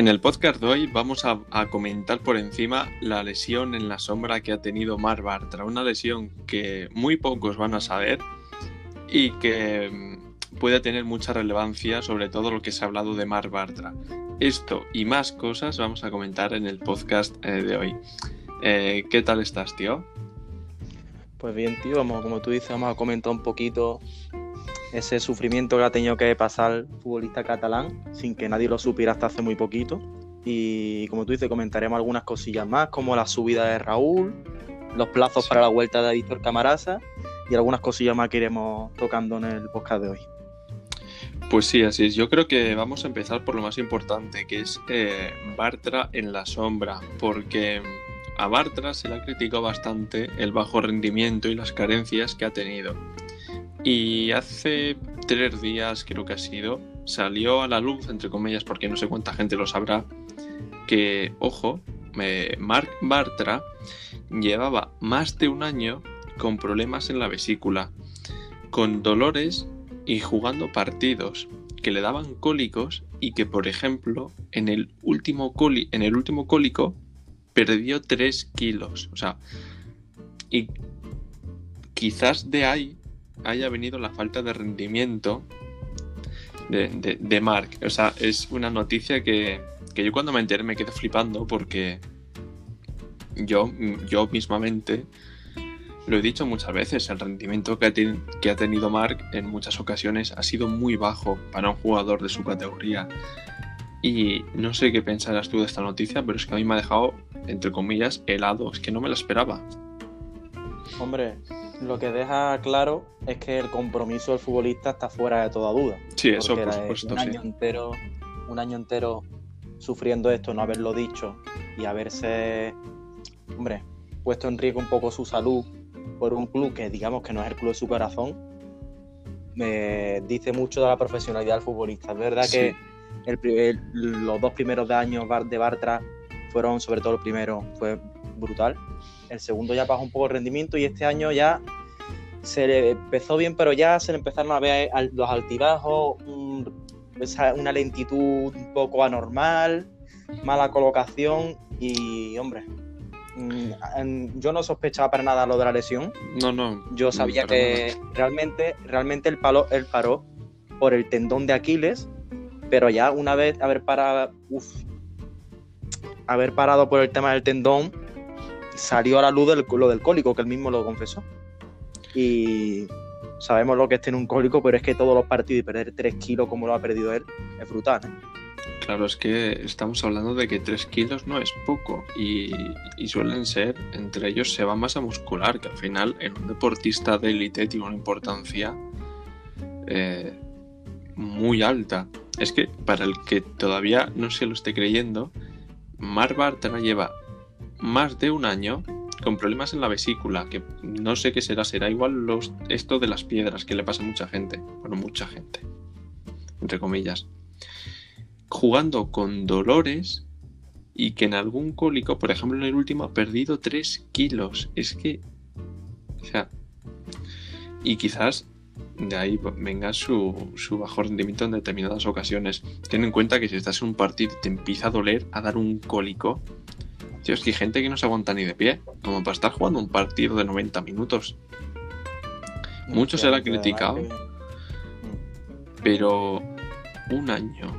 En el podcast de hoy vamos a, comentar por encima la lesión en la sombra que ha tenido Mar Bartra, una lesión que muy pocos van a saber y que mm, puede tener mucha relevancia sobre todo lo que se ha hablado de Mar Bartra. Esto y más cosas vamos a comentar en el podcast eh, de hoy. Eh, ¿Qué tal estás, tío? Pues bien, tío, como tú dices, vamos a comentar un poquito ese sufrimiento que ha tenido que pasar el futbolista catalán sin que nadie lo supiera hasta hace muy poquito. Y como tú dices, comentaremos algunas cosillas más, como la subida de Raúl, los plazos para la vuelta de Víctor Camarasa y algunas cosillas más que iremos tocando en el podcast de hoy. Pues sí, así es. Yo creo que vamos a empezar por lo más importante, que es eh, Bartra en la sombra, porque a Bartra se le ha criticado bastante el bajo rendimiento y las carencias que ha tenido. Y hace tres días, creo que ha sido, salió a la luz, entre comillas, porque no sé cuánta gente lo sabrá, que, ojo, Marc Bartra llevaba más de un año con problemas en la vesícula, con dolores y jugando partidos que le daban cólicos y que, por ejemplo, en el último, en el último cólico perdió 3 kilos. O sea, y quizás de ahí haya venido la falta de rendimiento de, de, Mark. O sea, es una noticia que, que, yo cuando me enteré me quedé flipando porque yo, yo mismamente lo he dicho muchas veces, el rendimiento que ha, que ha tenido Mark en muchas ocasiones ha sido muy bajo para un jugador de su categoría. Y no sé qué pensarás tú de esta noticia, pero es que a mí me ha dejado, entre comillas, helado. Es que no me lo esperaba. Hombre, lo que deja claro es que el compromiso del futbolista está fuera de toda duda. Sí, eso por supuesto. Un año, sí. entero, un año entero sufriendo esto, no haberlo dicho y haberse, hombre, puesto en riesgo un poco su salud por un club que digamos que no es el club de su corazón, me dice mucho de la profesionalidad del futbolista. Es verdad sí. que el, el, los dos primeros de años de Bartra fueron, sobre todo el primero, fue brutal. El segundo ya bajó un poco el rendimiento y este año ya se le empezó bien, pero ya se le empezaron a ver los altibajos, un, una lentitud un poco anormal, mala colocación y, hombre, mm, yo no sospechaba para nada lo de la lesión. No, no. Yo sabía que nada. realmente, realmente el palo, él paró por el tendón de Aquiles, pero ya una vez haber parado, uf, haber parado por el tema del tendón, salió a la luz del, lo del cólico, que él mismo lo confesó. Y sabemos lo que es tener un cólico, pero es que todos los partidos y perder 3 kilos como lo ha perdido él es brutal. ¿eh? Claro, es que estamos hablando de que 3 kilos no es poco y, y, suelen ser, entre ellos, se va masa muscular, que al final en un deportista de élite tiene una importancia eh, muy alta. Es que para el que todavía no se lo esté creyendo, Mar Bartra lleva más de un año con problemas en la vesícula, que no sé qué será, será igual los, esto de las piedras que le pasa a mucha gente, bueno, mucha gente, entre comillas, jugando con dolores y que en algún cólico, por ejemplo en el último, ha perdido 3 kilos. Es que, o sea, y quizás de ahí venga su, su, bajo rendimiento en determinadas ocasiones. Ten en cuenta que si estás en un partido y te empieza a doler, a dar un cólico, Tío, es que hay gente que no se aguanta ni de pie, como para estar jugando un partido de 90 minutos. Mucho se le ha criticado, pero un año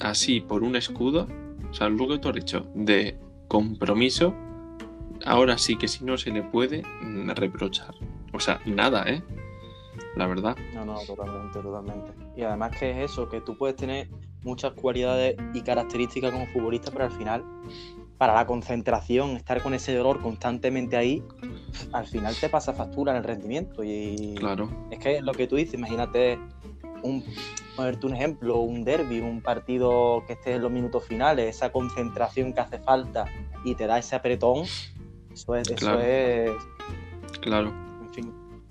así por un escudo, o sea, lo que tú has dicho, de compromiso, ahora sí que si no se le puede reprochar. O sea, nada, ¿eh? La verdad. No, no, totalmente, totalmente. Y además que es eso, que tú puedes tener muchas cualidades y características como futbolista, pero al final para la concentración, estar con ese dolor constantemente ahí, al final te pasa factura en el rendimiento. Y claro. es que lo que tú dices, imagínate un, ponerte un ejemplo, un derby, un partido que esté en los minutos finales, esa concentración que hace falta y te da ese apretón, eso es, claro. eso es claro.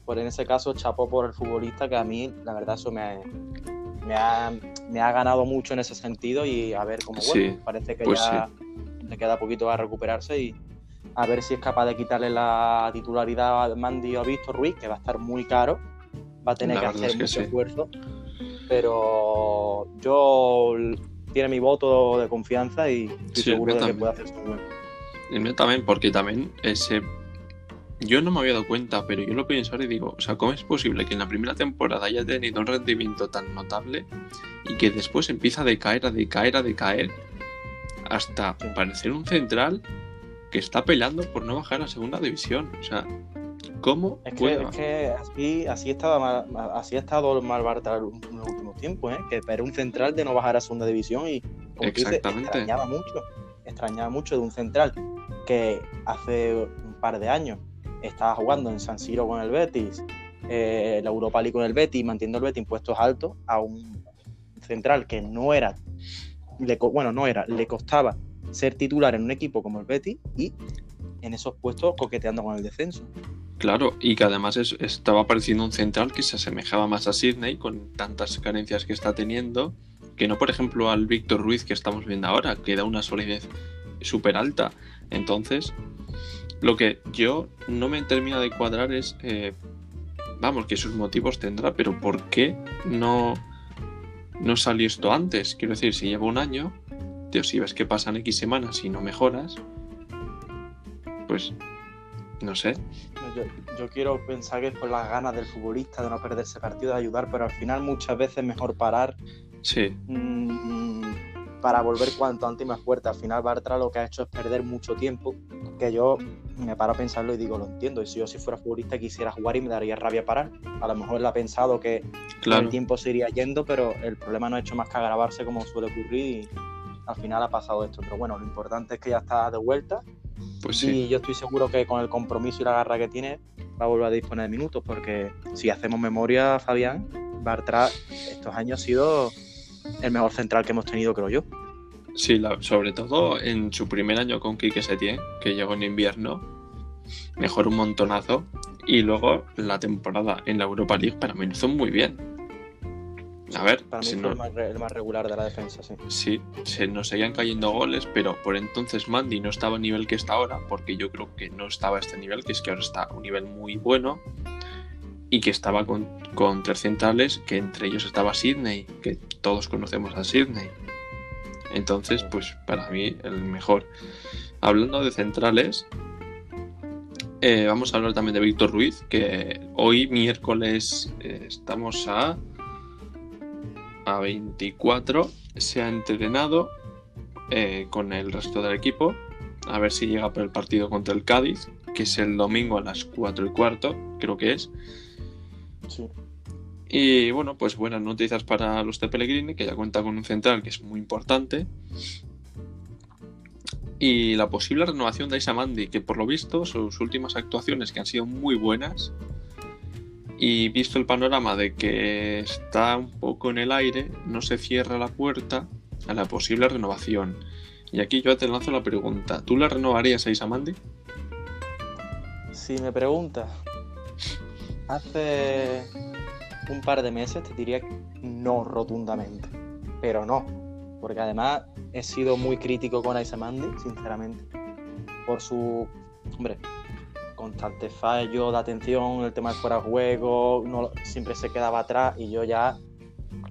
Por en ese caso, chapo por el futbolista, que a mí, la verdad, eso me, me, ha, me ha ganado mucho en ese sentido y a ver cómo bueno, sí, parece que pues ya sí. le queda poquito a recuperarse y a ver si es capaz de quitarle la titularidad a Mandy o a Víctor Ruiz, que va a estar muy caro, va a tener La que hacer es que mucho sí. esfuerzo. Pero yo tiene mi voto de confianza y estoy seguro de que puede hacer su bueno. El mío también, porque también ese. Yo no me había dado cuenta, pero yo lo pienso ahora y digo, o sea, ¿cómo es posible que en la primera temporada haya tenido un rendimiento tan notable y que después empieza a decaer, a decaer, a decaer, hasta parecer un central que está peleando por no bajar a segunda división? O sea, ¿cómo es que, así, así, estaba mal, así ha estado mal Bartra en los últimos tiempos, ¿eh? que era un central de no bajar a segunda división y, como Exactamente. extrañaba mucho, extrañaba mucho de un central que hace un par de años estaba jugando en San Siro con el Betis, eh, la Europa League con el Betis, manteniendo el Betis impuestos altos a un central que no era, bueno, no era, le costaba ser titular en un equipo como el Betis y en esos puestos coqueteando con el descenso. Claro, y que además estaba apareciendo un central que se asemejaba más a Sydney con tantas carencias que está teniendo, que no, por ejemplo, al Víctor Ruiz que estamos viendo ahora, que da una solidez súper alta. Entonces, lo que yo no me termina de cuadrar es, eh, vamos, que sus motivos tendrá, pero ¿por qué no, no salió esto antes? Quiero decir, si lleva un año, tío, si ves que pasan X semanas y no mejoras, pues no sé. Yo, quiero pensar que es por las ganas del futbolista de no perderse partido, de ayudar, pero al final muchas veces es mejor parar. Sí. Mm, para volver cuanto antes y más fuerte. Al final Bartra lo que ha hecho es perder mucho tiempo, que yo me paro a pensarlo y digo, lo entiendo. Y si yo si fuera futbolista quisiera jugar y me daría rabia parar. A lo mejor él ha pensado que el tiempo se iría yendo, pero el problema no ha hecho más que agravarse como suele ocurrir y al final ha pasado esto. Pero bueno, lo importante es que ya está de vuelta. Pues sí. Y yo estoy seguro que con el compromiso y la garra que tiene va a volver a disponer de minutos, porque si hacemos memoria, Fabián, Bartra estos años ha sido el mejor central que hemos tenido, creo yo. Sí, sobre todo en su primer año con Quique Setién, que llegó en invierno, mejoró un montonazo. Y luego la temporada en la Europa League para mí lo hizo muy bien. A ver, para mí fue el, más, regular de la defensa, sí. Sí, se nos seguían cayendo goles, pero por entonces Mandy no estaba al nivel que está ahora, porque yo creo que no estaba a este nivel, que es que ahora está a un nivel muy bueno y que estaba con, con tres centrales, que entre ellos estaba Sidney, que todos conocemos a Sidney. Entonces, pues para mí el mejor. Hablando de centrales, eh, vamos a hablar también de Víctor Ruiz, que hoy miércoles eh, estamos a, a 24, se ha entrenado eh, con el resto del equipo, a ver si llega por el partido contra el Cádiz, que es el domingo a las 4 y cuarto, creo que es. Y bueno, pues buenas noticias para los de Pellegrini, que ya cuenta con un central que es muy importante. Y la posible renovación de Mandy, que por lo visto sus últimas actuaciones que han sido muy buenas. Y visto el panorama de que está un poco en el aire, no se cierra la puerta a la posible renovación. Y aquí yo te lanzo la pregunta: ¿tú la renovarías a Isamandi? Si me preguntas, Hace un par de meses te diría no rotundamente, pero no, porque además he sido muy crítico con Aisamandi, sinceramente, por su, hombre, constante fallo de atención, el tema del fuera de juego, no, siempre se quedaba atrás y yo ya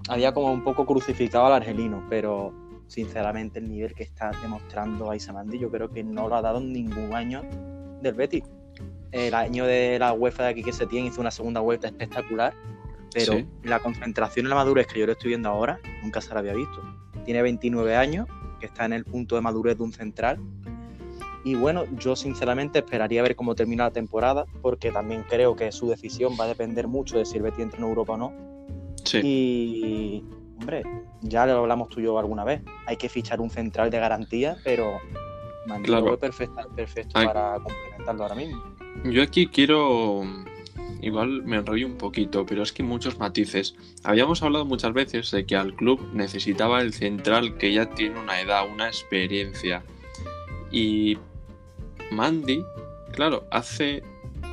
había como un poco crucificado al argelino, pero sinceramente el nivel que está demostrando Aisamandi yo creo que no lo ha dado en ningún año del Betis el año de la UEFA de aquí que se tiene hizo una segunda vuelta espectacular, pero la concentración y la madurez que yo le estoy viendo ahora nunca se la había visto. Tiene 29 años, que está en el punto de madurez de un central. Y bueno, yo sinceramente esperaría ver cómo termina la temporada, porque también creo que su decisión va a depender mucho de si el Betis entra en Europa o no. Sí. Y, hombre, ya lo hablamos tú y yo alguna vez. Hay que fichar un central de garantía, pero claro. perfecto, perfecto para complementarlo ahora mismo. Yo aquí quiero. Igual me enrollo un poquito, pero es que muchos matices. Habíamos hablado muchas veces de que al club necesitaba el central que ya tiene una edad, una experiencia. Y Mandy, claro, hace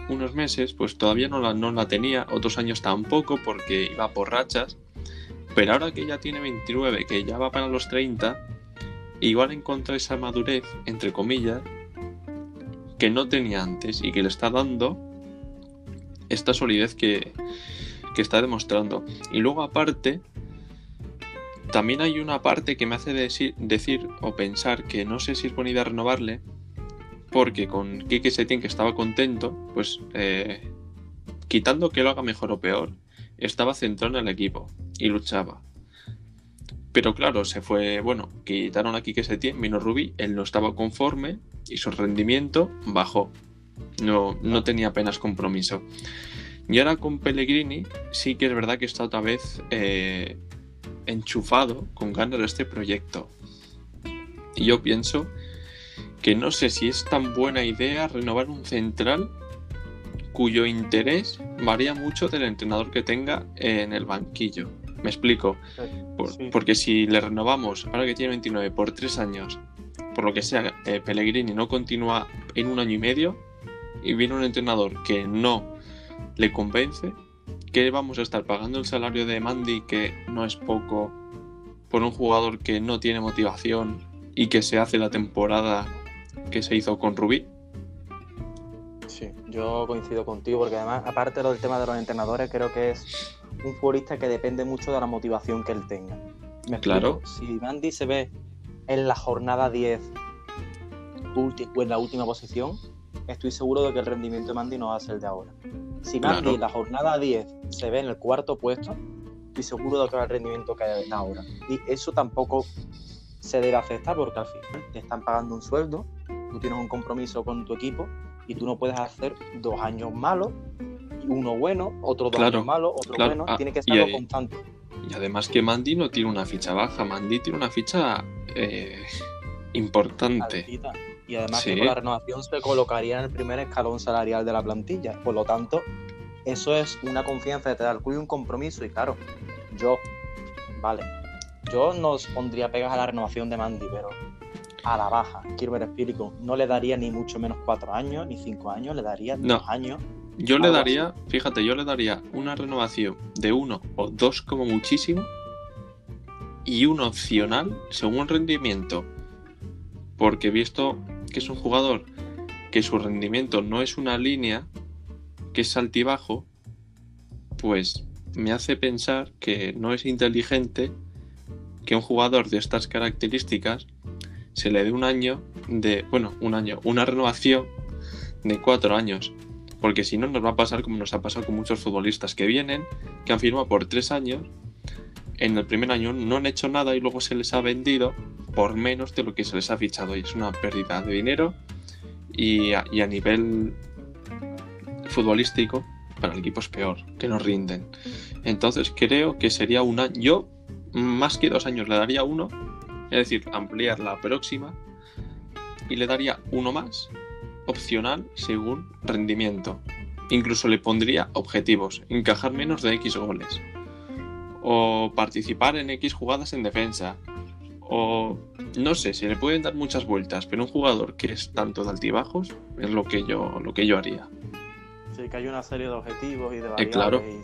unos meses pues todavía no la, no la tenía, otros años tampoco porque iba por rachas. Pero ahora que ya tiene 29, que ya va para los 30, igual encuentra esa madurez, entre comillas, que no tenía antes y que le está dando esta solidez que, está demostrando. Y luego aparte, también hay una parte que me hace decir, decir o pensar que no sé si es buena idea renovarle, porque con Kike Setién, que estaba contento, pues eh, quitando que lo haga mejor o peor, estaba centrado en el equipo y luchaba. Pero claro, se fue, bueno, quitaron a Kike Setién, vino Rubí, él no estaba conforme y su rendimiento bajó. No, no tenía apenas compromiso. Y ahora con Pellegrini sí que es verdad que está otra vez eh, enchufado con ganas de este proyecto. Y yo pienso que no sé si es tan buena idea renovar un central cuyo interés varía mucho del entrenador que tenga en el banquillo. Me explico. Porque si le renovamos, ahora que tiene 29, por tres años, por lo que sea, eh, Pellegrini no continúa en un año y medio y viene un entrenador que no le convence, que vamos a estar pagando el salario de Mandy, que no es poco, por un jugador que no tiene motivación y que se hace la temporada que se hizo con Rubí. Sí, yo coincido contigo, porque además, aparte del tema de los entrenadores, creo que es un futbolista que depende mucho de la motivación que él tenga. claro. Si Mandy se ve en la jornada 10 o en la última posición, estoy seguro de que el rendimiento de Mandy no va a ser el de ahora. Si Mandy en la jornada 10 se ve en el cuarto puesto, estoy seguro de que va el rendimiento que hay ahora. Y eso tampoco se debe aceptar porque al final te están pagando un sueldo, tú tienes un compromiso con tu equipo y tú no puedes hacer dos años malos, uno bueno, otro dos años malos, otro bueno, ah, tiene que ser algo constante. Y además que Mandy no tiene una ficha baja, Mandy tiene una ficha eh, importante. Y además que con la renovación se colocaría en el primer escalón salarial de la plantilla. Por lo tanto, eso es una confianza de te da un compromiso. Y claro, yo, vale, yo no pondría pegas a la renovación de Mandy, pero a la baja, quiero ver explico, no le daría ni mucho menos cuatro años, ni cinco años, le daría dos años. Yo le daría, fíjate, yo le daría una renovación de uno o dos como muchísimo y un opcional según rendimiento. Porque visto que es un jugador que su rendimiento no es una línea, que es altibajo, pues me hace pensar que no es inteligente que un jugador de estas características se le dé un año de, bueno, un año, una renovación de cuatro años. Porque si no, nos va a pasar como nos ha pasado con muchos futbolistas que vienen, que han firmado por tres años, en el primer año no han hecho nada y luego se les ha vendido por menos de lo que se les ha fichado y es una pérdida de dinero y a, nivel futbolístico para el equipo es peor, que no rinden. Entonces creo que sería un año, yo más que dos años le daría uno, es decir, ampliar la próxima y le daría uno más, opcional según rendimiento. Incluso le pondría objetivos, encajar menos de X goles, o participar en X jugadas en defensa, o no sé, se le pueden dar muchas vueltas, pero un jugador que es tanto de altibajos es lo que yo, lo que yo haría. Sí, que hay una serie de objetivos y de eh,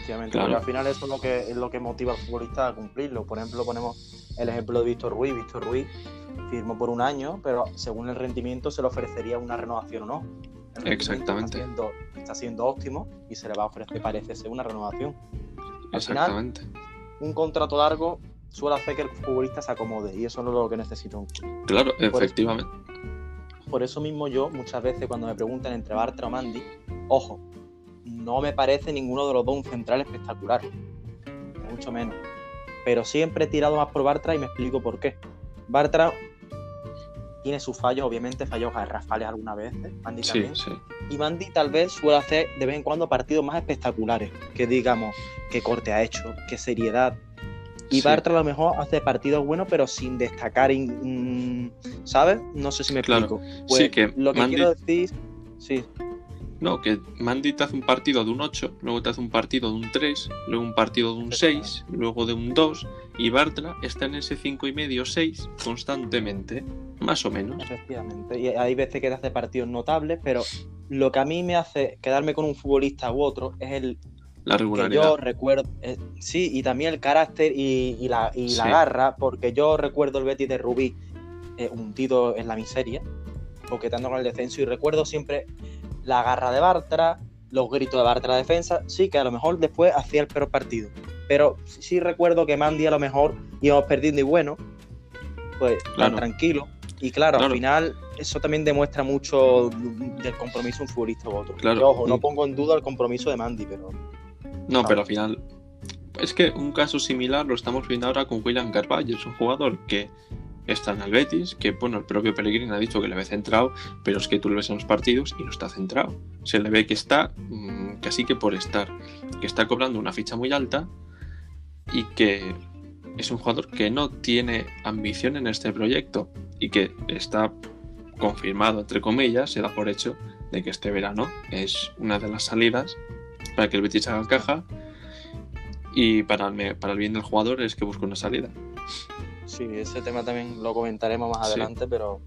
variables. claro. efectivamente, al final eso es lo que es lo que motiva al futbolista a cumplirlo. Por ejemplo, ponemos el ejemplo de Víctor Ruiz. Víctor Ruiz firmó por un año, pero según el rendimiento se le ofrecería una renovación o no. Exactamente. Está siendo, está siendo, óptimo y se le va a ofrecer, parece ser, una renovación. Exactamente. un contrato largo suele hacer que el futbolista se acomode y eso no es lo que necesita un Claro, efectivamente. por eso mismo yo, muchas veces cuando me preguntan entre Bartra o Mandy, ojo, no me parece ninguno de los dos un central espectacular, mucho menos. Pero siempre he tirado más por Bartra y me explico por qué. Bartra tiene sus fallos, obviamente fallos garrafales alguna vez, ¿eh? Mandy también. Sí, Y Mandy tal vez suele hacer de vez en cuando partidos más espectaculares, que digamos, qué corte ha hecho, qué seriedad, y Bartra a lo mejor hace partidos buenos, pero sin destacar, ¿sabes? No sé si me explico. Pues sí, que lo que quiero decir, sí. No, que Mandy te hace un partido de un 8, luego te hace un partido de un 3, luego un partido de un 6, luego de un 2, y Bartra está en ese 5 y medio, 6 constantemente, más o menos. Efectivamente, y hay veces que te hace partidos notables, pero lo que a mí me hace quedarme con un futbolista u otro es el la regularidad. yo recuerdo, eh, sí, y también el carácter y, la, garra, porque yo recuerdo el Betis de Rubí eh, hundido en la miseria, coqueteando con el descenso, y recuerdo siempre la garra de Bartra, los gritos de Bartra la defensa, sí, que a lo mejor después hacía el peor partido, pero sí recuerdo que Mandy a lo mejor íbamos perdiendo y bueno, pues tan tranquilo. Y claro, al final eso también demuestra mucho del compromiso de un futbolista u otro. Claro. ojo, no pongo en duda el compromiso de Mandy, pero. No, pero al final. Es que un caso similar lo estamos viendo ahora con William Carvalho. Es un jugador que está en el Betis, que bueno, el propio Pellegrini ha dicho que le ve centrado, pero es que tú lo ves en los partidos y no está centrado. Se le ve que está mm, casi que por estar, que está cobrando una ficha muy alta y que es un jugador que no tiene ambición en este proyecto y que está confirmado, entre comillas, se da por hecho de que este verano es una de las salidas para que el Betis haga caja y para el bien del jugador es que busque una salida. Sí, ese tema también lo comentaremos más adelante, pero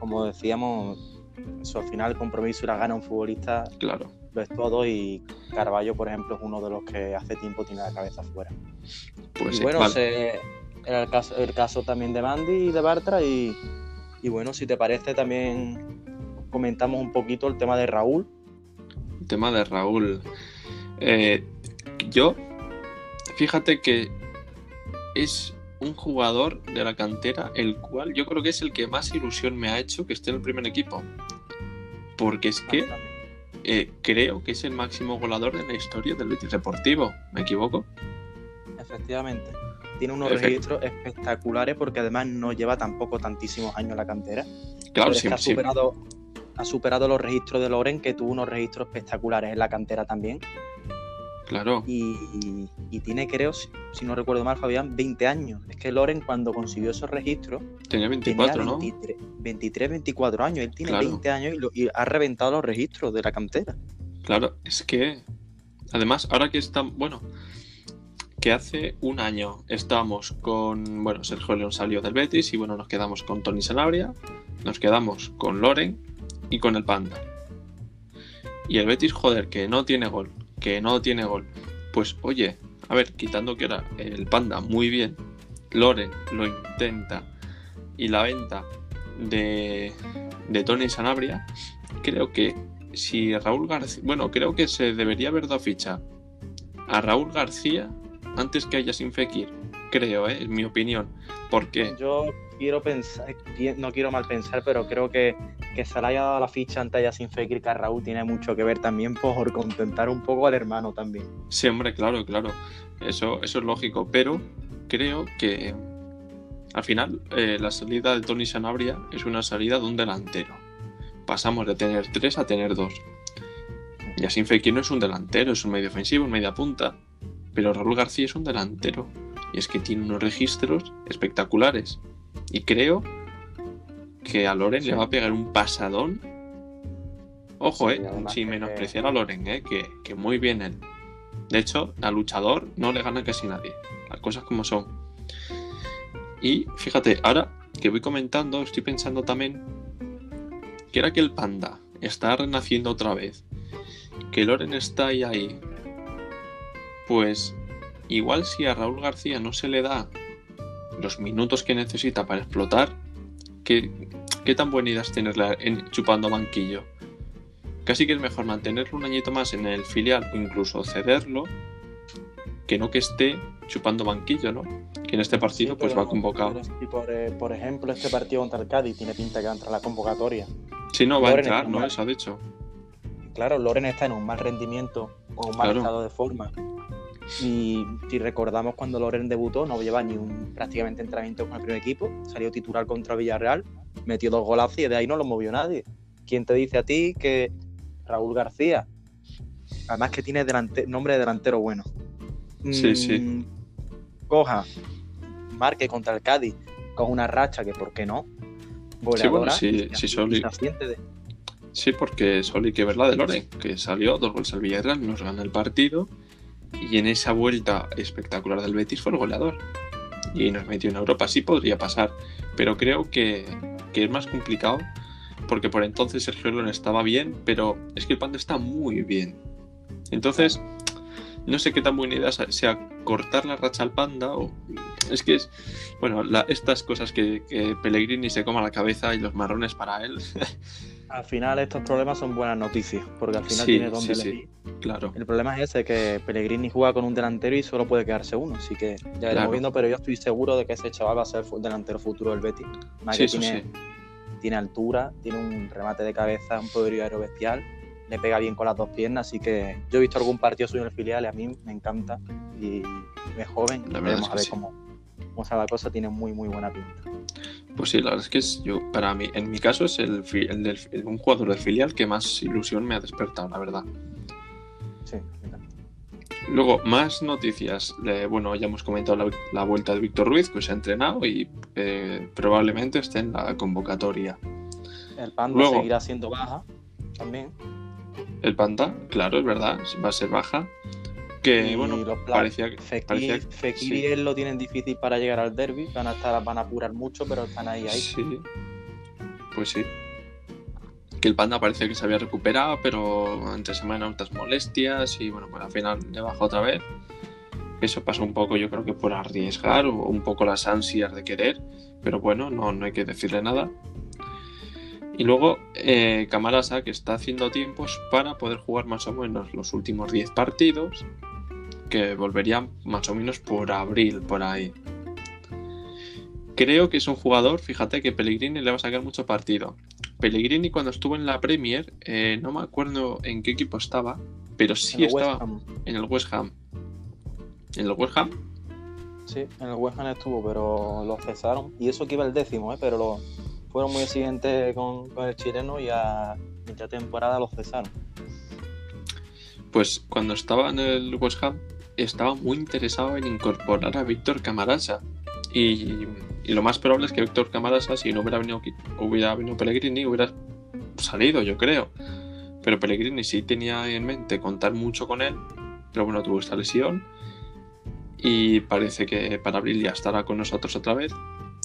como decíamos, eso al final el compromiso y la gana un futbolista claro. lo es todo y Carballo, por ejemplo, es uno de los que hace tiempo tiene la cabeza fuera. Pues y bueno, era el caso, el caso también de Mandy y de Bartra y, bueno, si te parece también comentamos un poquito el tema de Raúl. El tema de Raúl. Eh, yo, fíjate que es un jugador de la cantera el cual yo creo que es el que más ilusión me ha hecho que esté en el primer equipo. Porque es que eh, creo que es el máximo goleador de la historia del Betis Deportivo. ¿Me equivoco? Efectivamente. Tiene unos registros espectaculares porque además no lleva tampoco tantísimos años en la cantera. Claro, sí, ha superado, ha superado los registros de Loren, que tuvo unos registros espectaculares en la cantera también. Claro. Y, tiene, creo, si, no recuerdo mal, Fabián, 20 años. Es que Loren, cuando consiguió esos registros. Tenía 24, ¿no? 23, 24 años. Él tiene 20 años y, ha reventado los registros de la cantera. Claro, es que. Además, ahora que están. Bueno, que hace un año estábamos con. Bueno, Sergio León salió del Betis y bueno, nos quedamos con Tony Sanabria, nos quedamos con Loren y con el Panda. Y el Betis, joder, que no tiene gol que no tiene gol. Pues oye, a ver, quitando que era el Panda muy bien, Loren lo intenta y la venta de, de Tony Sanabria, creo que si Raúl García, bueno, creo que se debería haber dado ficha a Raúl García antes que a Yasin Fekir, creo, ¿eh? en mi opinión. porque Yo quiero pensar, no quiero mal pensar, pero creo que que se le haya dado la ficha ante sin Fekir que Raúl tiene mucho que ver también por contentar un poco al hermano también. Sí, hombre, claro, claro. Eso, eso es lógico. Pero creo que al final eh, la salida de Tony Sanabria es una salida de un delantero. Pasamos de tener tres a tener dos. Y sin Fekir no es un delantero, es un medio ofensivo, un media punta. Pero Raúl García es un delantero. Y es que tiene unos registros espectaculares. Y creo que a Loren le va a pegar un pasadón. Ojo, eh, sin menospreciar a Loren, eh, que, muy bien él. De hecho, a luchador no le gana casi nadie. Las cosas como son. Y fíjate, ahora que voy comentando, estoy pensando también que era que el panda está renaciendo otra vez. Que Loren está ahí ahí. Pues igual si a Raúl García no se le da los minutos que necesita para explotar, ¿Qué, tan buena idea es tenerla en, chupando banquillo? Casi que es mejor mantenerlo un añito más en el filial o incluso cederlo que no que esté chupando banquillo, ¿no? Que en este partido pues va convocado. Eh, por, ejemplo, este partido contra el Cádiz tiene pinta que va a entrar la convocatoria. Sí, no, va a entrar, ¿no? Eso ha dicho. Claro, Loren está en un mal rendimiento o un mal estado de forma. Y si recordamos cuando Loren debutó, no lleva ni un prácticamente entrenamiento con el primer equipo, salió titular contra Villarreal, metió dos golazos y de ahí no lo movió nadie. ¿Quién te dice a ti que Raúl García, además que tiene nombre de delantero bueno, sí, sí. Mm, coja, marque contra el Cádiz con una racha que, ¿por qué no? sí, bueno, sí, sí, Soli. Sí, porque Soli que verla de Loren, que salió dos goles al Villarreal, nos gana el partido y en esa vuelta espectacular del Betis fue el goleador. Y nos metió en Europa. Sí podría pasar, pero creo que, es más complicado porque por entonces Sergio León estaba bien, pero es que el Panda está muy bien. Entonces, no sé qué tan buena idea sea cortar la racha al Panda o... Es que es... Bueno, estas cosas que, que, Pellegrini se coma la cabeza y los marrones para él. al final estos problemas son buenas noticias, porque al final Sí, tiene donde sí, sí. elegir. Claro. El problema es ese, que Pellegrini juega con un delantero y solo puede quedarse uno, así que ya iremos Claro. viendo, pero yo estoy seguro de que ese chaval va a ser el delantero futuro del Betis. Más Sí, que tiene, sí. tiene altura, tiene un remate de cabeza, un poderío aéreo bestial, le pega bien con las dos piernas, así que yo he visto algún partido suyo en el filial y a mí me encanta y es joven, verdad veremos es que a ver sí. cómo, cómo sale la cosa, tiene muy muy buena pinta. Pues sí, la verdad es que es, yo, para mí, en mi caso, es el, fi- el del- el- un jugador del filial que más ilusión me ha despertado, la verdad. Sí, mira. Luego, más noticias. Bueno, ya hemos comentado la, la vuelta de Víctor Ruiz, que se ha entrenado y eh, probablemente esté en la convocatoria. el Panda Luego- seguirá siendo baja también. El Panda, claro, es verdad, va a ser baja. Que, y bueno, los parecía que. Fekir, parecía- Fekir sí. y él lo tienen difícil para llegar al derby, van a estar, van a apurar mucho, pero están ahí ahí. Sí, pues sí. Que el Panda parece que se había recuperado, pero entre semana otras molestias y bueno, pues al final le bajó otra vez. Eso pasó un poco, yo creo que por arriesgar o un poco las ansias de querer, pero bueno, no, no hay que decirle nada. Y luego eh, Camarasa, que está haciendo tiempos para poder jugar más o menos los últimos 10 partidos, que volverían más o menos por abril, por ahí. Creo que es un jugador, fíjate que Pellegrini le va a sacar mucho partido. Pellegrini cuando estuvo en la Premier, eh, no me acuerdo en qué equipo estaba, pero sí estaba en el West Ham. ¿En el West Ham? Sí, en el West Ham estuvo, pero lo cesaron. Y eso que iba el décimo, ¿eh? pero lo, fueron muy exigentes con, con el chileno y a mitad temporada lo cesaron. Pues cuando estaba en el West Ham, estaba muy interesado en incorporar a Víctor Camarasa. Y, lo más probable es que Víctor Camarasa, si no hubiera venido, hubiera venido Pellegrini, hubiera salido, yo creo. Pero Pellegrini sí tenía en mente contar mucho con él, pero bueno, tuvo esta lesión. Y parece que para abril ya estará con nosotros otra vez.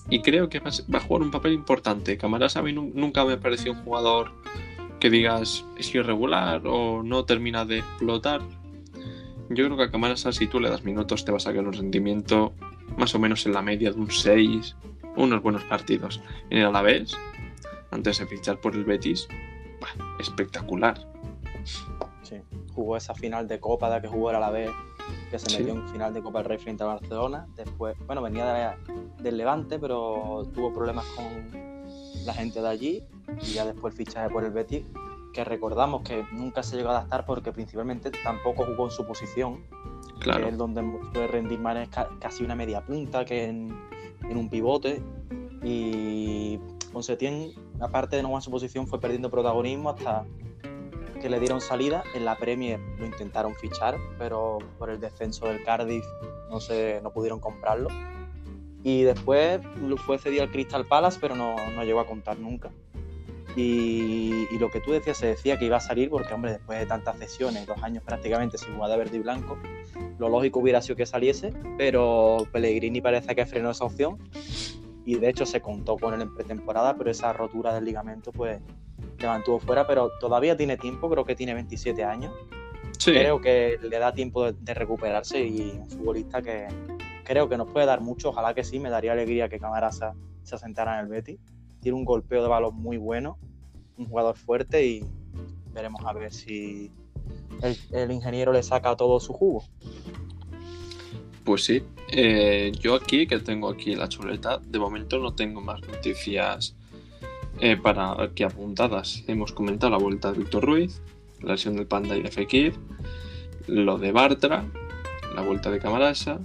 Y creo que va a jugar un papel importante. Camarasa a mí nu- nunca me pareció un jugador que digas es irregular o no termina de explotar. Yo creo que a Camarasa, si tú le das minutos, te va a sacar un rendimiento más o menos en la media de un 6, unos buenos partidos. En el Alavés, antes de fichar por el Betis, bah, espectacular. Sí. Jugó esa final de Copa de la que jugó a la vez, que se Sí. metió en final de Copa del Rey frente a Barcelona. Después, bueno, venía de- del Levante, pero tuvo problemas con la gente de allí. Y ya después el fichaje por el Betis, que recordamos que nunca se llegó a adaptar porque principalmente tampoco jugó en su posición. que Claro, es donde puede rendir más es ca- casi una media punta que en, en un pivote. Y con Setién, aparte de no jugar en su posición, fue perdiendo protagonismo hasta que le dieron salida. En la Premier lo intentaron fichar, pero por el descenso del Cardiff no, se, no pudieron comprarlo. Y después fue cedido al Crystal Palace, pero no, no llegó a contar nunca. Y, y lo que tú decías, se decía que iba a salir porque, hombre, después de tantas cesiones, dos años prácticamente sin jugar de verde y blanco, lo lógico hubiera sido que saliese, pero Pellegrini parece que frenó esa opción y de hecho se contó con él en pretemporada, pero esa rotura del ligamento pues le mantuvo fuera, pero todavía tiene tiempo, creo que tiene 27 años, sí, creo que le da tiempo de, de recuperarse y un futbolista que creo que nos puede dar mucho, ojalá que sí, me daría alegría que Camarasa se asentara en el Betis, tiene un golpeo de balón muy bueno, un jugador fuerte y veremos a ver si el, ingeniero le saca todo su jugo. pues sí. Eh, yo aquí, que tengo aquí la chuleta, de momento no tengo más noticias eh, para aquí apuntadas. Hemos comentado la vuelta de Víctor Ruiz, la lesión del Panda y de Fekir, lo de Bartra, la vuelta de Camarasa,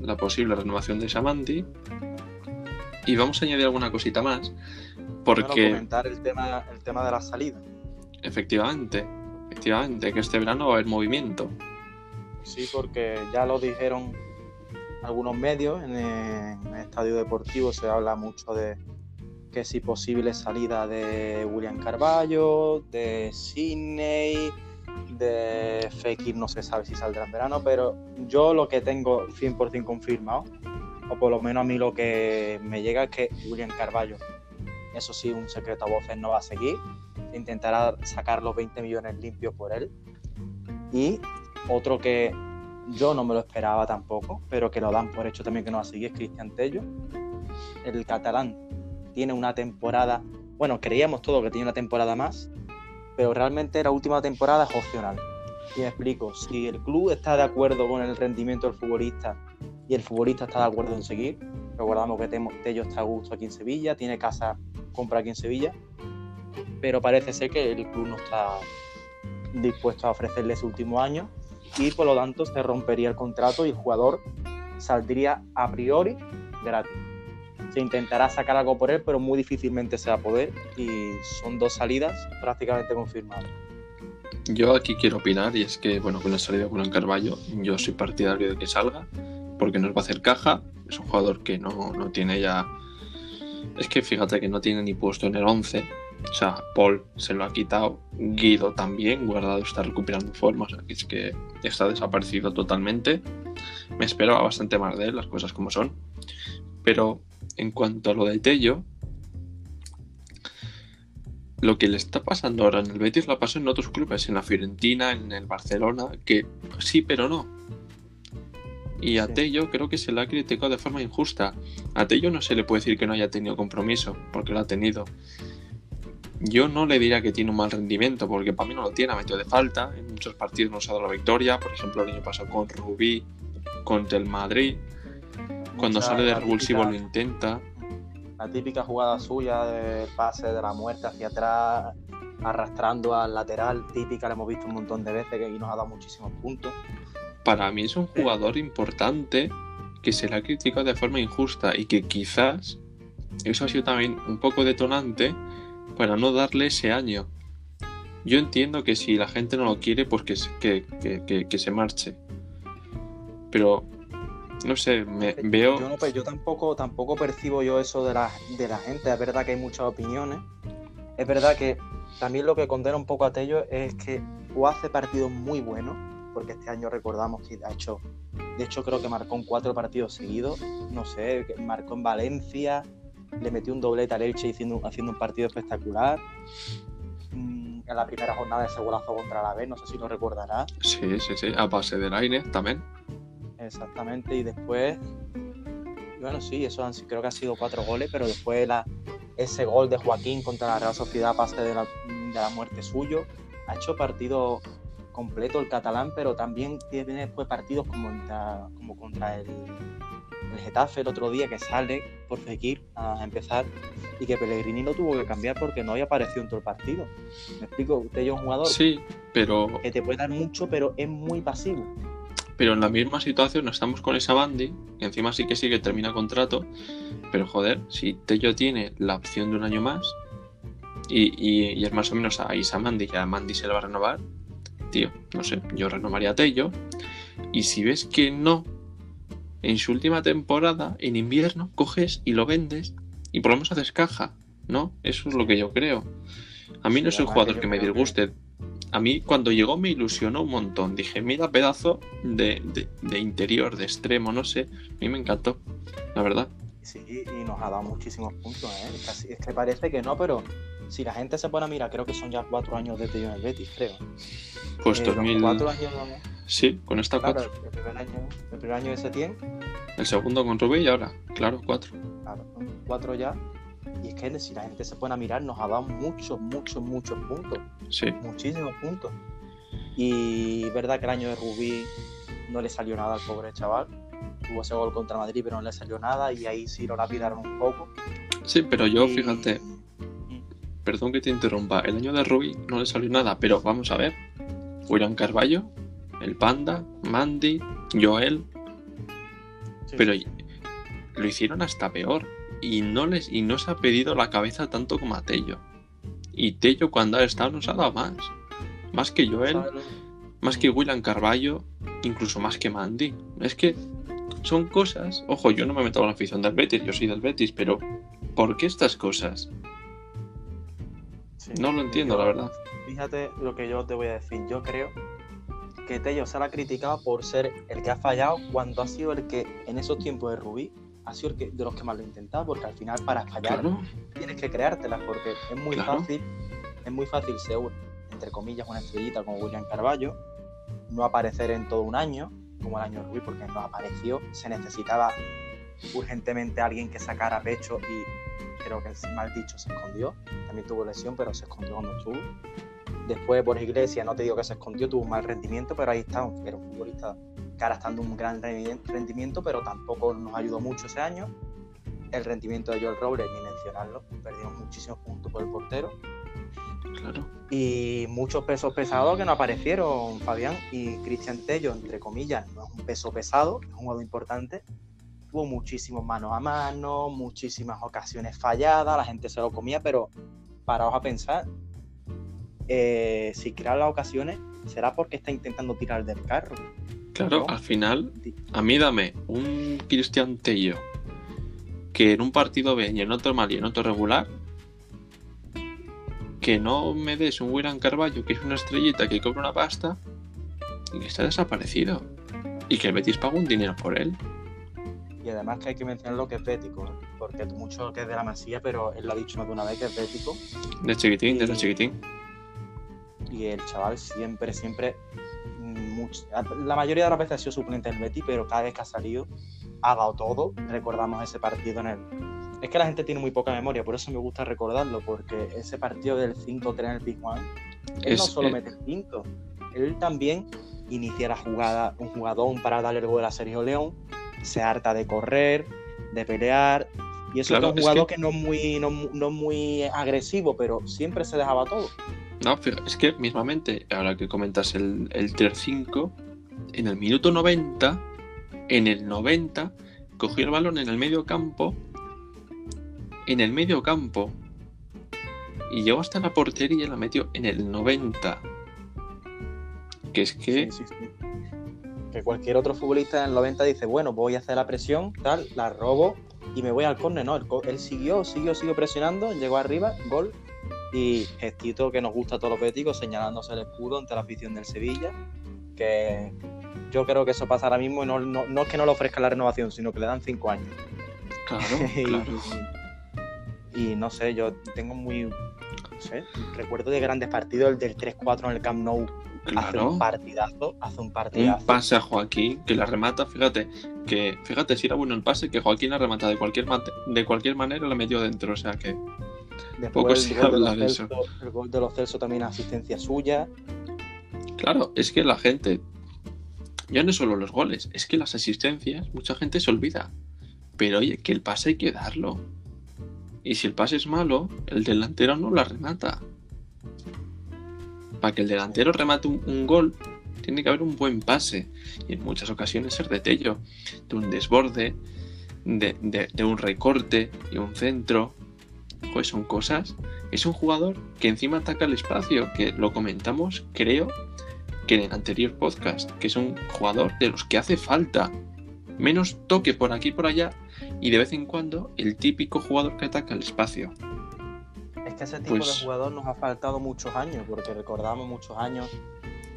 la posible renovación de Samandi. Y vamos a añadir alguna cosita más, Bueno, porque comentar el tema, el tema de la salida. efectivamente, efectivamente, que este verano va a haber movimiento. Sí, porque ya lo dijeron algunos medios, en el, en el estadio deportivo se habla mucho de que si posible salida de William Carballo, de Sidney, de Fekir, no se sabe si saldrá en verano, pero yo lo que tengo 100% confirmado, o por lo menos a mí lo que me llega es que William Carballo, eso sí, un secreto a voces no va a seguir, intentará sacar los 20 millones limpios por él. Y otro que yo no me lo esperaba tampoco, pero que lo dan por hecho también que no va a seguir es Cristian Tello. El catalán tiene una temporada bueno, creíamos todo que tenía una temporada más, pero realmente la última temporada es opcional. Y me explico, si el club está de acuerdo con el rendimiento del futbolista y el futbolista está de acuerdo en seguir, recordamos que Tello está a gusto aquí en Sevilla, tiene casa, compra aquí en Sevilla, pero parece ser que el club no está dispuesto a ofrecerle ese último año y por lo tanto se rompería el contrato y el jugador saldría a priori gratis. Se intentará sacar algo por él, pero muy difícilmente se va a poder y son dos salidas prácticamente confirmadas. Yo aquí quiero opinar y es que, bueno, con la salida de Julián Carballo, yo soy partidario de que salga porque nos va a hacer caja. Es un jugador que no, no tiene ya. Es que fíjate que no tiene ni puesto en el 11 o sea, Paul se lo ha quitado, Guido también, Guardado está recuperando forma, o sea, que es que está desaparecido totalmente. Me esperaba bastante más de él, las cosas como son. Pero en cuanto a lo de Tello, lo que le está pasando ahora en el Betis lo pasó en otros clubes, en la Fiorentina, en el Barcelona, que sí, pero no. Y a Tello creo que se le ha criticado de forma injusta. A Tello no se le puede decir que no haya tenido compromiso, porque lo ha tenido. Yo no le diría que tiene un mal rendimiento, porque para mí no lo tiene, ha metido de falta. En muchos partidos nos ha dado la victoria. Por ejemplo, el año pasado con Rubí, contra el Madrid. Cuando sale de revulsivo lo intenta. La típica jugada suya de pase de la muerte hacia atrás, arrastrando al lateral, típica, la hemos visto un montón de veces y nos ha dado muchísimos puntos. Para mí es un jugador importante que se le ha criticado de forma injusta y que quizás eso ha sido también un poco detonante para no darle ese año. Yo entiendo que si la gente no lo quiere, pues que, que, se marche. Pero, no sé, me veo... Yo, pues, yo, tampoco, tampoco percibo yo eso de la, de la gente. Es verdad que hay muchas opiniones. Es verdad que también lo que condena un poco a Tello es que o hace partidos muy buenos, porque este año recordamos que ha hecho, de hecho creo que marcó en cuatro partidos seguidos, no sé, marcó en Valencia, le metió un doblete al Elche haciendo, haciendo un partido espectacular. Mm, en la primera jornada de ese golazo contra la B, no sé si lo recordará. Sí, sí, sí, a base del aire también. Exactamente, y después, bueno, sí, eso han, creo que ha sido cuatro goles, pero después la, ese gol de Joaquín contra la Real Sociedad, pase de la, de la muerte suyo, ha hecho partido completo el catalán, pero también tiene después partidos como contra, como contra el, el Getafe el otro día que sale por Fekir a empezar y que Pellegrini lo tuvo que cambiar porque no había aparecido en todo el partido. ¿Me explico? Usted es un jugador sí, pero... que te puede dar mucho, pero es muy pasivo. Pero en la misma situación estamos con esa Bandy, que encima sí que sí que termina contrato, pero joder, si Tello tiene la opción de un año más y, es más o menos a Isamandi, que a Mandy se le va a renovar, tío, no sé, yo renovaría a Tello. Y si ves que no en su última temporada, en invierno, coges y lo vendes y por lo menos haces caja, ¿no? Eso es lo que yo creo. A mí no es un jugador que me disguste. A mí cuando llegó me ilusionó un montón. Dije, mira, pedazo de, interior, de extremo, no sé. A mí me encantó, la verdad. Sí, y nos ha dado muchísimos puntos, ¿eh? Es que parece que no, pero si la gente se pone a mirar, creo que son ya cuatro años de en el Betis, creo. Pues 2000... Eh, cuatro años, Sí, con esta cuatro. El primer, año, el primer año de Setién. El segundo con Rubí y ahora, claro, cuatro. Claro, cuatro ya. Y es que si la gente se pone a mirar, nos ha dado muchos, muchos, muchos puntos. Sí. Muchísimos puntos. Y es verdad que el año de Rubí no le salió nada al pobre chaval. Tuvo ese gol contra Madrid, pero no le salió nada. Y ahí sí lo lapidaron un poco. Sí, pero yo, fíjate, perdón que te interrumpa, el año de Rubí no le salió nada, pero vamos a ver. William Carballo el Panda, Mandy, Joel. Pero lo hicieron hasta peor. Y no, les, y no se ha pedido la cabeza tanto como a Tello. Y Tello cuando ha estado nos ha dado más. Más que Joel, más que William Carballo, incluso más que Mandy. Es que son cosas. Ojo, yo no me meto en la afición del Betis, yo soy del Betis, pero ¿por qué estas cosas? No lo entiendo, la verdad. Fíjate lo que yo te voy a decir. Yo creo que Tello se la ha criticado por ser el que ha fallado cuando ha sido el que en esos tiempos de Rubí ha sido el que, de los que más lo ha intentado, porque al final para fallar tienes que creártelas, porque es muy fácil, es muy fácil ser, entre comillas, una estrellita como William Carballo, no aparecer en todo un año, como el año de Rubí, porque no apareció, se necesitaba urgentemente alguien que sacara pecho y creo que mal dicho se escondió. También tuvo lesión, pero se escondió cuando estuvo. Después Borja Iglesias, no te digo que se escondió, tuvo un mal rendimiento, pero ahí está, era un futbolista cara estando un gran rendimiento, pero tampoco nos ayudó mucho ese año. El rendimiento de Joel Robles, ni mencionarlo, perdimos muchísimos puntos por el portero. Claro. Y muchos pesos pesados que no aparecieron, Fabián. Y Cristian Tello, entre comillas, no es un peso pesado, es un juego importante. Tuvo muchísimos manos a mano, muchísimas ocasiones falladas, la gente se lo comía, pero paraos a pensar, eh, si crea las ocasiones, será porque está intentando tirar del carro. Claro, al final, a mí dame un Cristian Tello que en un partido ve y en otro mal y en otro regular, que no me des un William Carballo, que es una estrellita que cobra una pasta y que está desaparecido. Y que el Betis paga un dinero por él. Y además que hay que mencionar lo que es bético, ¿eh? porque mucho que es de la masía, pero él lo ha dicho más de una vez que es bético. De chiquitín, desde chiquitín. Y el chaval siempre, siempre la mayoría de las veces ha sido suplente del Betty, pero cada vez que ha salido ha dado todo. Recordamos ese partido en el. Es que la gente tiene muy poca memoria, por eso me gusta recordarlo, porque ese partido del 5-3 en el Big One, él no solo eh, mete el quinto, él también inicia la jugada, un jugador para darle el gol a Sergio León, se harta de correr, de pelear, y eso es un jugador que... no, es muy, no, no muy agresivo, pero siempre se dejaba todo. No, es que mismamente, ahora que comentas el, el 3-5, en el minuto 90, en el 90, cogió el balón en el medio campo, en el medio campo, y llegó hasta la portería y la metió en el 90. Que es que... Que cualquier otro futbolista en el 90 dice, bueno, voy a hacer la presión, tal, la robo y me voy al córner. No, él, siguió, siguió, siguió presionando, llegó arriba, gol y gestito que nos gusta a todos los béticos, señalándose el escudo ante la afición del Sevilla, que yo creo que eso pasa ahora mismo y no, no, es que no le ofrezca la renovación, sino que le dan cinco años. Claro, claro. y, no sé, yo tengo muy, no sé, recuerdo de grandes partidos, el del 3-4 en el Camp Nou, Hace un partidazo, hace un partidazo. Un pase a Joaquín que la remata, fíjate, que fíjate si era bueno el pase, que Joaquín la remata de cualquier de cualquier manera la metió dentro, o sea que Después el, gol de eso. el gol de los Celso también asistencia suya. Claro, es que la gente, ya no solo los goles, es que las asistencias, mucha gente se olvida. Pero oye, que el pase hay que darlo. Y si el pase es malo, el delantero no la remata. Para que el delantero remate un, gol, tiene que haber un buen pase. Y en muchas ocasiones ser de Tello, de un desborde, de, de un recorte, y un centro pues son cosas. Es un jugador que encima ataca el espacio, que lo comentamos, creo, que en el anterior podcast, que es un jugador de los que hace falta. Menos toque por aquí y por allá, y de vez en cuando el típico jugador que ataca el espacio. Que ese tipo de pues jugador nos ha faltado muchos años, porque recordamos muchos años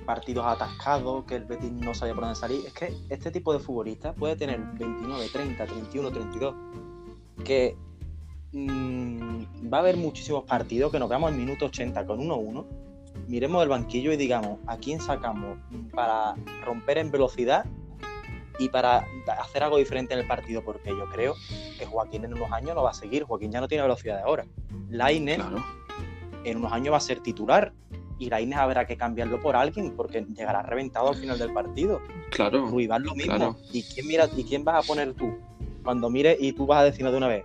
partidos atascados, que el Betis no sabía por dónde salir. Es que este tipo de futbolista puede tener 29, 30, 31, 32, que Mm, va a haber muchísimos partidos que nos veamos en minuto 80 con 1-1, miremos el banquillo y digamos, ¿a quién sacamos para romper en velocidad y para hacer algo diferente en el partido? Porque yo creo que Joaquín en unos años no va a seguir, Joaquín ya no tiene velocidad de ahora. Lainez en unos años va a ser titular y Lainez habrá que cambiarlo por alguien porque llegará reventado al final del partido. Claro. Ruibal lo mismo. ¿Y quién mira y quién vas a poner tú? Cuando mire y tú vas a decirlo de una vez,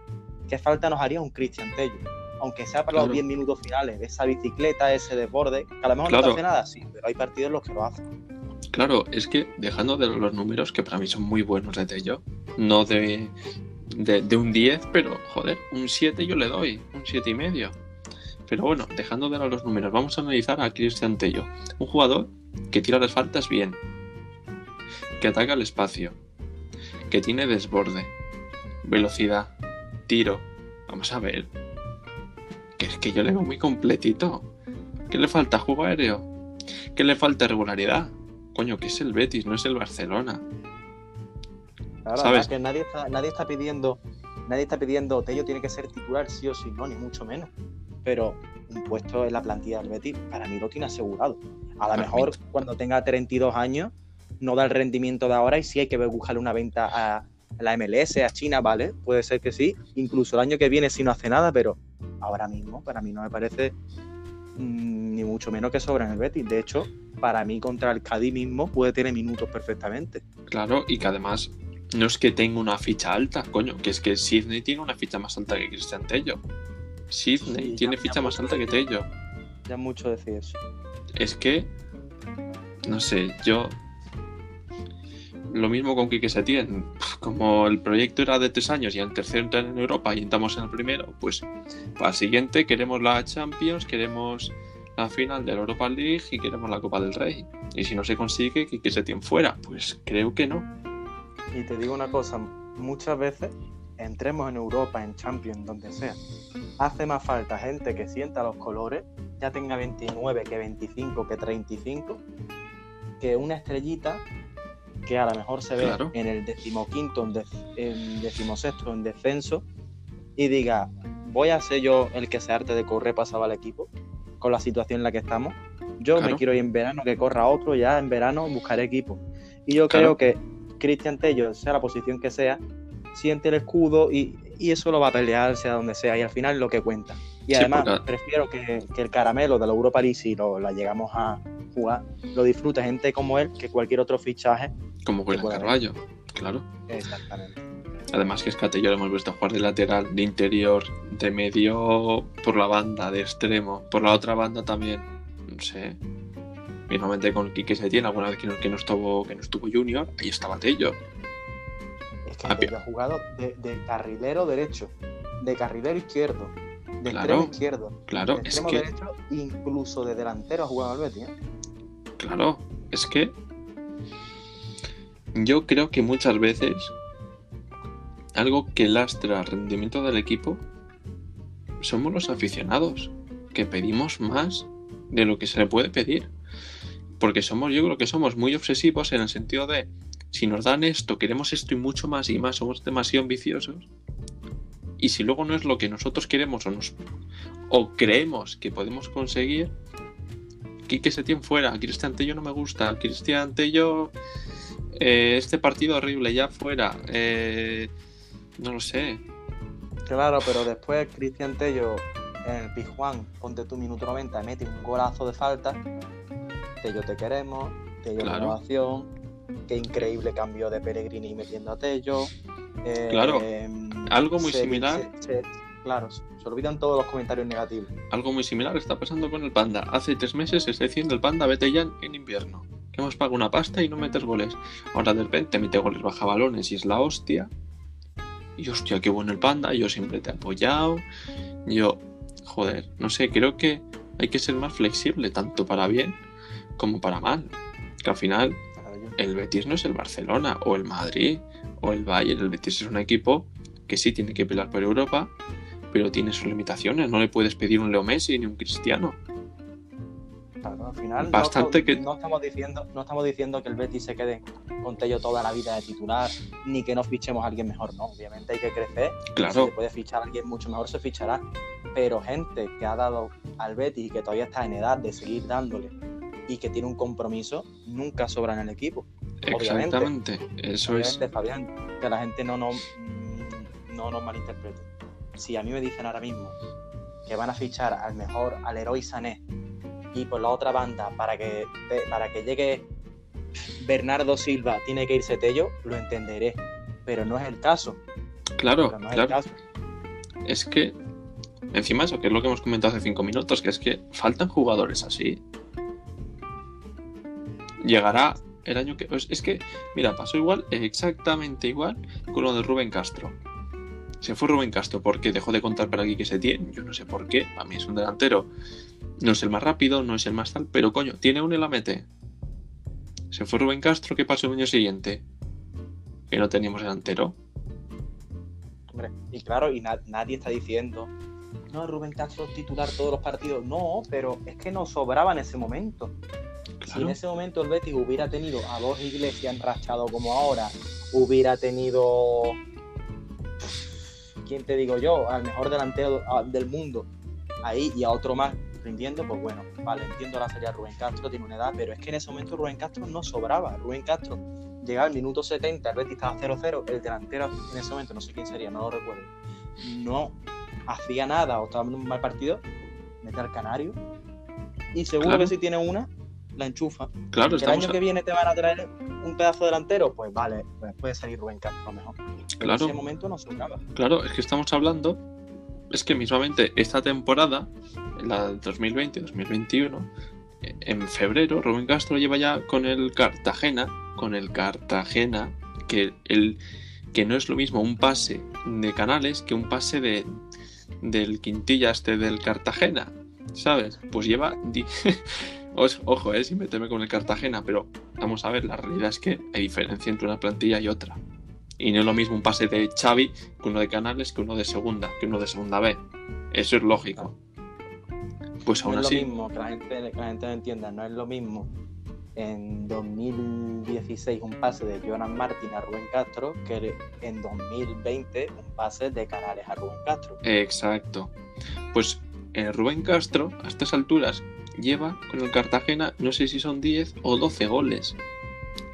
¿qué falta nos haría un Cristian Tello? Aunque sea para los 10 minutos finales, esa bicicleta, ese desborde, que a lo mejor no hace nada, sí, pero hay partidos en los que lo hacen. Claro, es que dejando de los números, que para mí son muy buenos de Tello, no de, de, un 10, pero joder, un 7 yo le doy, un 7 y medio. Pero bueno, dejando de los números, vamos a analizar a Cristian Tello, un jugador que tira las faltas bien, que ataca el espacio, que tiene desborde, velocidad, tiro. Vamos a ver. Que es que yo le veo muy completito. ¿Qué le falta? ¿Juego aéreo? ¿Qué le falta? Regularidad. Coño, que es el Betis, no es el Barcelona. Claro, ¿Sabes? que nadie está, nadie está pidiendo, nadie está pidiendo, Tello tiene que ser titular sí o sí, no, ni mucho menos. Pero un puesto en la plantilla del Betis, para mí lo tiene asegurado. A lo mejor cuando tenga 32 años, no da el rendimiento de ahora y sí hay que buscarle una venta a, la MLS, a China, vale, puede ser que sí, incluso el año que viene si no hace nada, pero ahora mismo para mí no me parece ni mucho menos que sobra en el Betis. De hecho, para mí contra el Cádiz mismo puede tener minutos perfectamente. Claro, y que además no es que tenga una ficha alta, coño, que es que Sidney tiene una ficha más alta que Cristian Tello. Sidney Sí, tiene ya- ficha ya más alta que Tello. Ya mucho decir eso. Es que, no sé, yo. Lo mismo con Quique Setién. Como el proyecto era de tres años y el tercero entrar en Europa y entramos en el primero, pues para el siguiente queremos la Champions, queremos la final de la Europa League y queremos la Copa del Rey. Y si no se consigue, Quique Setién fuera. Pues creo que no. Y te digo una cosa, muchas veces entremos en Europa, en Champions, donde sea, hace más falta gente que sienta los colores, ya tenga 29, que 25, que 35, que una estrellita que a lo mejor se ve Claro. en el decimoquinto, en, dec- en decimosexto, en descenso, y diga, voy a ser yo el que se arte de correr pasaba al equipo, con la situación en la que estamos. Yo Claro. me quiero ir en verano, que corra otro, ya en verano buscaré equipo. Y yo Claro. creo que Cristian Tello, sea la posición que sea, siente el escudo y, y eso lo va a pelear, sea donde sea, y al final lo que cuenta. Y Sí, además, porque- prefiero que, que el caramelo de la Europa League, si lo, la llegamos a jugar, lo disfrute gente como él que cualquier otro fichaje. Como William. Carballo, claro. Exactamente. Además que es que a Tello lo hemos visto jugar de lateral, de interior, de medio por la banda, de extremo, por la otra banda también. No sé. Mismamente con Quique Setién, alguna vez que no, que no estuvo, que no estuvo Junior, ahí estaba Tello. Es que Ah, ha jugado de, de carrilero derecho, de carrilero izquierdo, de Claro. extremo izquierdo, Claro, de es extremo que, derecho, incluso de delantero ha jugado al Betis. ¿eh? claro, es que yo creo que muchas veces algo que lastra el rendimiento del equipo somos los aficionados, que pedimos más de lo que se le puede pedir. Porque somos, yo creo que somos muy obsesivos en el sentido de si nos dan esto, queremos esto y mucho más y más, somos demasiado ambiciosos. Y si luego no es lo que nosotros queremos o nos o creemos que podemos conseguir, Quique Setién fuera, Cristian Tello no me gusta, Cristian Tello eh, este partido horrible, ya fuera, eh, no lo sé, Claro, pero después Cristian Tello en el Pizjuán, ponte tu minuto 90, mete un golazo de falta. Tello te queremos, Tello Claro. renovación. Qué increíble cambio de Pellegrini metiendo a Tello. eh, Claro, em, algo muy se- similar. se- se- claro, se se olvidan todos los comentarios negativos. Algo muy similar está pasando con el Panda. Hace tres meses está diciendo el Panda vete ya en invierno. Que hemos pagado una pasta y no metes goles. Ahora de repente mete goles baja balones y es la hostia. Y hostia, qué bueno el Panda. Yo siempre te he apoyado. Yo, joder, no sé, creo que hay que ser más flexible, tanto para bien como para mal. Que al final el Betis no es el Barcelona o el Madrid o el Bayern. El Betis es un equipo que sí tiene que pelear por Europa, pero tiene sus limitaciones. No le puedes pedir un Leo Messi ni un Cristiano. claro, al final no Bastante estamos- que- no estamos diciendo, no estamos diciendo que el Betis se quede con Tello toda la vida de titular, ni que no fichemos a alguien mejor, no. Obviamente hay que crecer Si Claro, se puede fichar a alguien mucho mejor, se fichará. Pero gente que ha dado al Betis y que todavía está en edad de seguir dándole y que tiene un compromiso, nunca sobra en el equipo. obviamente. exactamente. Eso es. Obviamente, Fabián, que la gente no nos, no nos malinterprete. Si a mí me dicen ahora mismo que van a fichar al mejor, al héroe Sané, y por la otra banda, para que, para que llegue Bernardo Silva, tiene que irse Tello, lo entenderé. Pero no es el caso. Claro, no es el claro. caso. Es que, encima eso, que es lo que hemos comentado hace cinco minutos, que es que faltan jugadores así. Llegará el año que. pues, es que, mira, pasó igual, exactamente igual con lo de Rubén Castro. Se fue Rubén Castro porque dejó de contar para aquí que se tiene. Yo no sé por qué. A mí es un delantero. No es el más rápido, no es el más tal, pero coño, tiene un y la mete. Se fue Rubén Castro, ¿qué pasó el año siguiente? Que no teníamos delantero. Hombre, y claro, y na- nadie está diciendo, no, Rubén Castro titular todos los partidos. No, pero es que nos sobraba en ese momento. Si en ese momento el Betis hubiera tenido a dos iglesias enrachado como ahora, hubiera tenido, ¿quién te digo yo? Al mejor delantero ah, del mundo ahí y a otro más rindiendo, pues bueno, vale, entiendo la serie Rubén Castro, tiene una edad, pero es que en ese momento Rubén Castro no sobraba. Rubén Castro llegaba al minuto 70, el Betis estaba 0-0, el delantero en ese momento, no sé quién sería, no lo recuerdo, no hacía nada o estaba en un mal partido, mete al Canario y seguro Claro. que si tiene una, la enchufa. Claro, el año que viene te van a traer un pedazo delantero, pues vale, pues puede salir Rubén Castro mejor. Pero Claro. en ese momento no sobraba. Claro, es que estamos hablando. Es que mismamente esta temporada, la 2020-2021, eh, en febrero, Rubén Castro lleva ya con el Cartagena, con el Cartagena, que, el, que no es lo mismo un pase de Canales que un pase de, del Quintilla este del Cartagena, ¿sabes? Pues lleva... Ojo, eh, sin meterme con el Cartagena, pero vamos a ver, la realidad es que hay diferencia entre una plantilla y otra. Y no es lo mismo un pase de Xavi que uno de Canales que uno de segunda, que uno de segunda B. Eso es lógico. Pues No aún es así, lo mismo, que la gente, que la gente no entienda, no es lo mismo en 2016 un pase de Jonas Martin a Rubén Castro que en 2020 un pase de Canales a Rubén Castro. exacto. Pues eh, Rubén Castro, a estas alturas, lleva con el Cartagena, no sé si son 10 o 12 goles.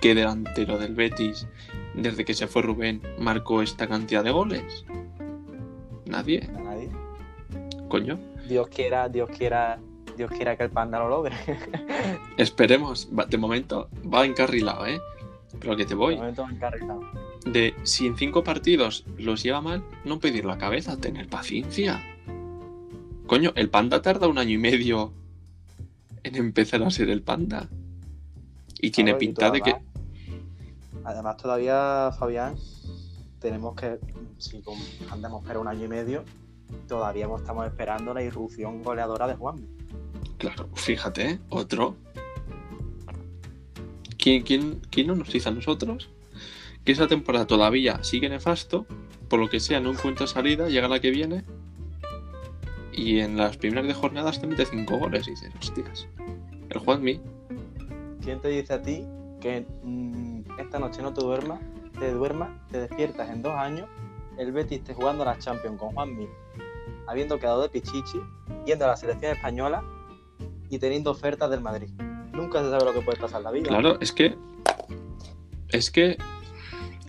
¿Qué delantero del Betis, desde que se fue Rubén, marcó esta cantidad de goles? Nadie, coño. Dios quiera, Dios quiera, Dios quiera que el panda lo logre. Esperemos, Va- de momento va encarrilado, ¿eh? Pero que te voy. De momento encarrilado. de si en cinco partidos los lleva mal, no pedir la cabeza, tener paciencia. Coño, el panda tarda un año y medio en empezar a ser el panda. Y tiene Claro, y pinta de que. además- todavía, Fabián, tenemos que, si andamos para un año y medio, todavía estamos esperando la irrupción goleadora de Juan. Claro, fíjate, ¿eh? otro. ¿Quién, quién, quién no nos dice a nosotros? Que esa temporada todavía sigue nefasto, por lo que sea, no encuentra salida, llega la que viene. Y en las primeras de jornadas te mete cinco goles y dices, hostias. El Juanmi, ¿Quién te dice a ti que mm, esta noche no te duermas, te duermas, te despiertas en dos años, el Betis esté jugando a la Champions con Juanmi, habiendo quedado de Pichichi, yendo a la selección española y teniendo ofertas del Madrid? Nunca se sabe lo que puede pasar en la vida. Claro, es que. Es que.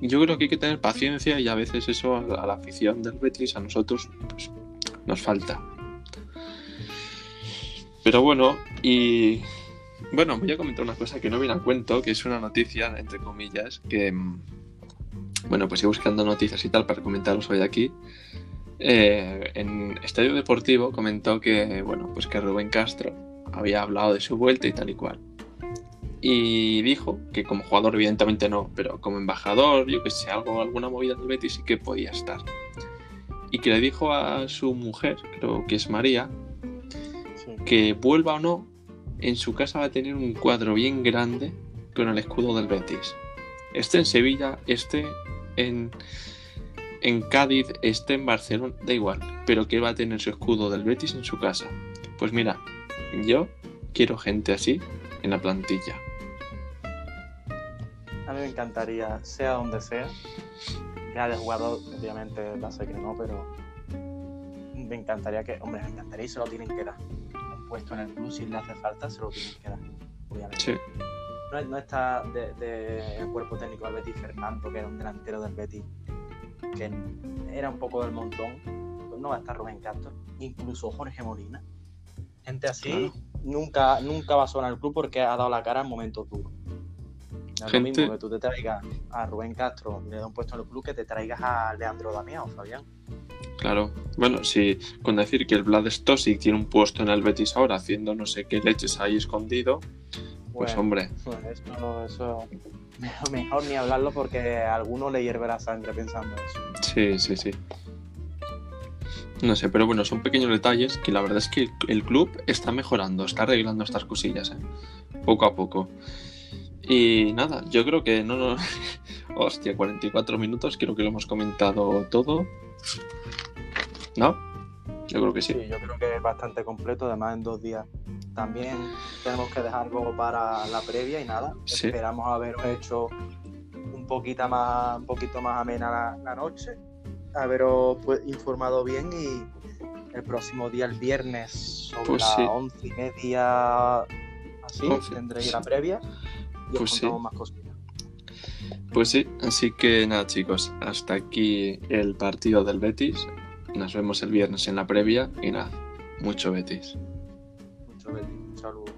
Yo creo que hay que tener paciencia y a veces eso a la, a la afición del Betis, a nosotros, pues, nos falta. Pero bueno, y. Bueno, voy a comentar una cosa que no viene al cuento, que es una noticia, entre comillas, que. mm, Bueno, pues he buscando noticias y tal para comentaros hoy aquí. Eh, en Estadio Deportivo comentó que, bueno, pues que Rubén Castro había hablado de su vuelta y tal y cual y dijo que como jugador evidentemente no, pero como embajador, yo que sé, algo, alguna movida del Betis sí que podía estar. Y que le dijo a su mujer, creo que es María. Que vuelva o no, en su casa va a tener un cuadro bien grande con el escudo del Betis. Esté en Sevilla, esté en, Cádiz, esté en Barcelona, da igual, pero que va a tener su escudo del Betis en su casa. Pues mira, yo quiero gente así en la plantilla. A mí me encantaría, sea donde sea, ya de jugador, obviamente va a ser que no, pero me encantaría que, hombre, me encantaría y se lo tienen que dar. Puesto en el club, si le hace falta, se lo tienen que dar, obviamente. Sí. No, no está de, cuerpo técnico del Betis Fernando, que era un delantero del Betis, que era un poco del montón, pues no va a estar Rubén Castro, incluso Jorge Molina. Gente así Claro. nunca, nunca va a sonar el club porque ha dado la cara en momentos duros. No es Gente- lo mismo que tú te traigas a Rubén Castro le das un puesto en el club que te traigas a Leandro Damián, Fabián. Claro. Bueno, sí, con decir que el Vlad Stosic tiene un puesto en el Betis ahora haciendo no sé qué leches ahí escondido, pues hombre, pues eso, eso mejor, ni hablarlo porque a alguno le hierve la sangre pensando eso. sí, sí, sí. No sé, pero bueno, son pequeños detalles que la verdad es que el, el club está mejorando, está arreglando estas cosillas, ¿eh? poco a poco. Y nada, yo creo que no, no... Hostia, 44 minutos, creo que lo hemos comentado todo. ¿No? Yo creo que sí. Sí, yo creo que es bastante completo, además en dos días. También tenemos que dejar algo para la previa y nada. Esperamos haberos hecho un poquito más, un poquito más amena la, noche, haberos pues, informado bien y el próximo día, el viernes, sobre pues las once y media, así, tendréis la previa y pues sí. más cositas. Pues sí, así que nada chicos, hasta aquí el partido del Betis, nos vemos el viernes en la previa y nada, mucho Betis. Mucho Betis, un saludo.